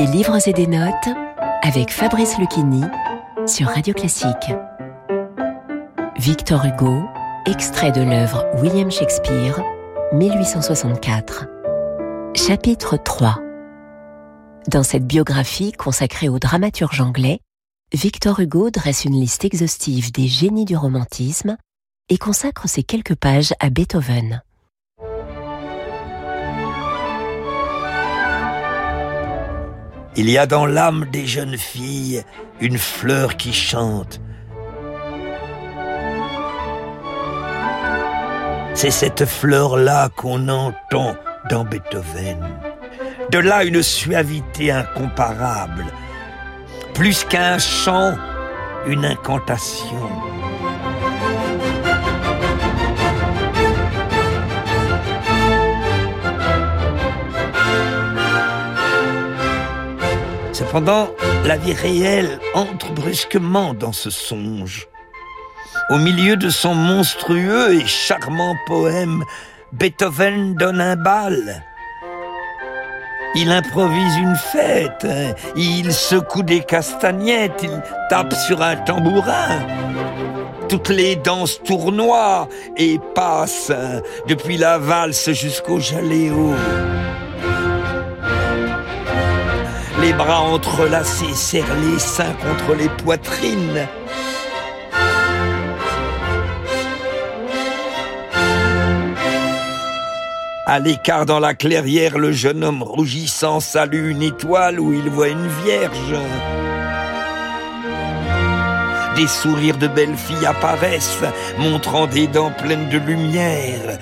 livres et des notes avec Fabrice Lucchini sur Radio Classique. Victor Hugo, extrait de l'œuvre William Shakespeare, 1864. Chapitre 3 Dans cette biographie consacrée au dramaturge anglais, Victor Hugo dresse une liste exhaustive des génies du romantisme et consacre ces quelques pages à Beethoven. Il y a dans l'âme des jeunes filles une fleur qui chante. C'est cette fleur-là qu'on entend dans Beethoven. De là une suavité incomparable. Plus qu'un chant, une incantation. Cependant, la vie réelle entre brusquement dans ce songe. Au milieu de son monstrueux et charmant poème, Beethoven donne un bal. Il improvise une fête, il secoue des castagnettes, il tape sur un tambourin. Toutes les danses tournoient et passent, depuis la valse jusqu'au jaléo. Les bras entrelacés serrent les seins contre les poitrines. À l'écart dans la clairière, le jeune homme rougissant salue une étoile où il voit une vierge. Des sourires de belles filles apparaissent, montrant des dents pleines de lumière.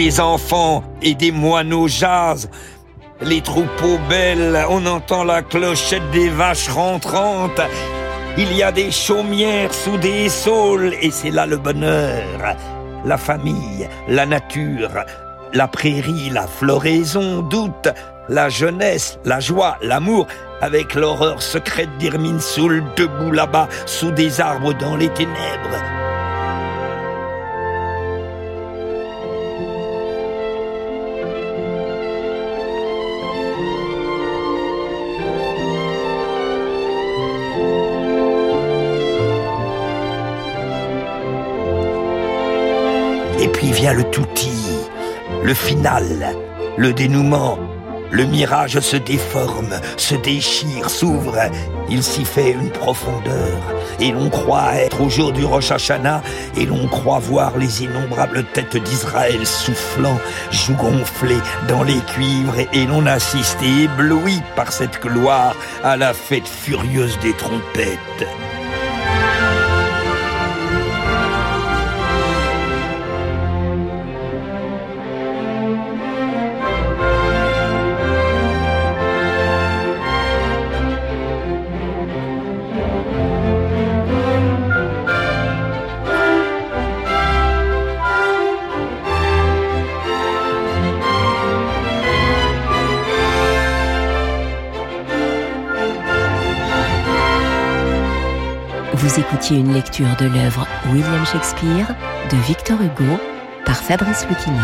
Des enfants et des moineaux jasent. Les troupeaux belles, on entend la clochette des vaches rentrantes. Il y a des chaumières sous des saules et c'est là le bonheur. La famille, la nature, la prairie, la floraison, doute, la jeunesse, la joie, l'amour, avec l'horreur secrète d'Irminsoul debout là-bas sous des arbres dans les ténèbres. Et puis vient le touti, le final, le dénouement. Le mirage se déforme, se déchire, s'ouvre. Il s'y fait une profondeur. Et l'on croit être au jour du Rosh et l'on croit voir les innombrables têtes d'Israël soufflant, joues gonflées dans les cuivres, et l'on assiste ébloui par cette gloire à la fête furieuse des trompettes. Vous écoutiez une lecture de l'œuvre William Shakespeare de Victor Hugo par Fabrice Lucchini.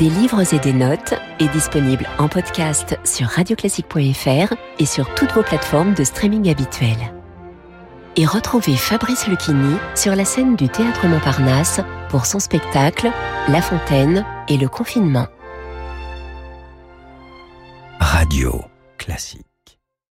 Des livres et des notes est disponible en podcast sur radioclassique.fr et sur toutes vos plateformes de streaming habituelles. Et retrouvez Fabrice Lucchini sur la scène du Théâtre Montparnasse pour son spectacle La Fontaine et le confinement. Radio classique.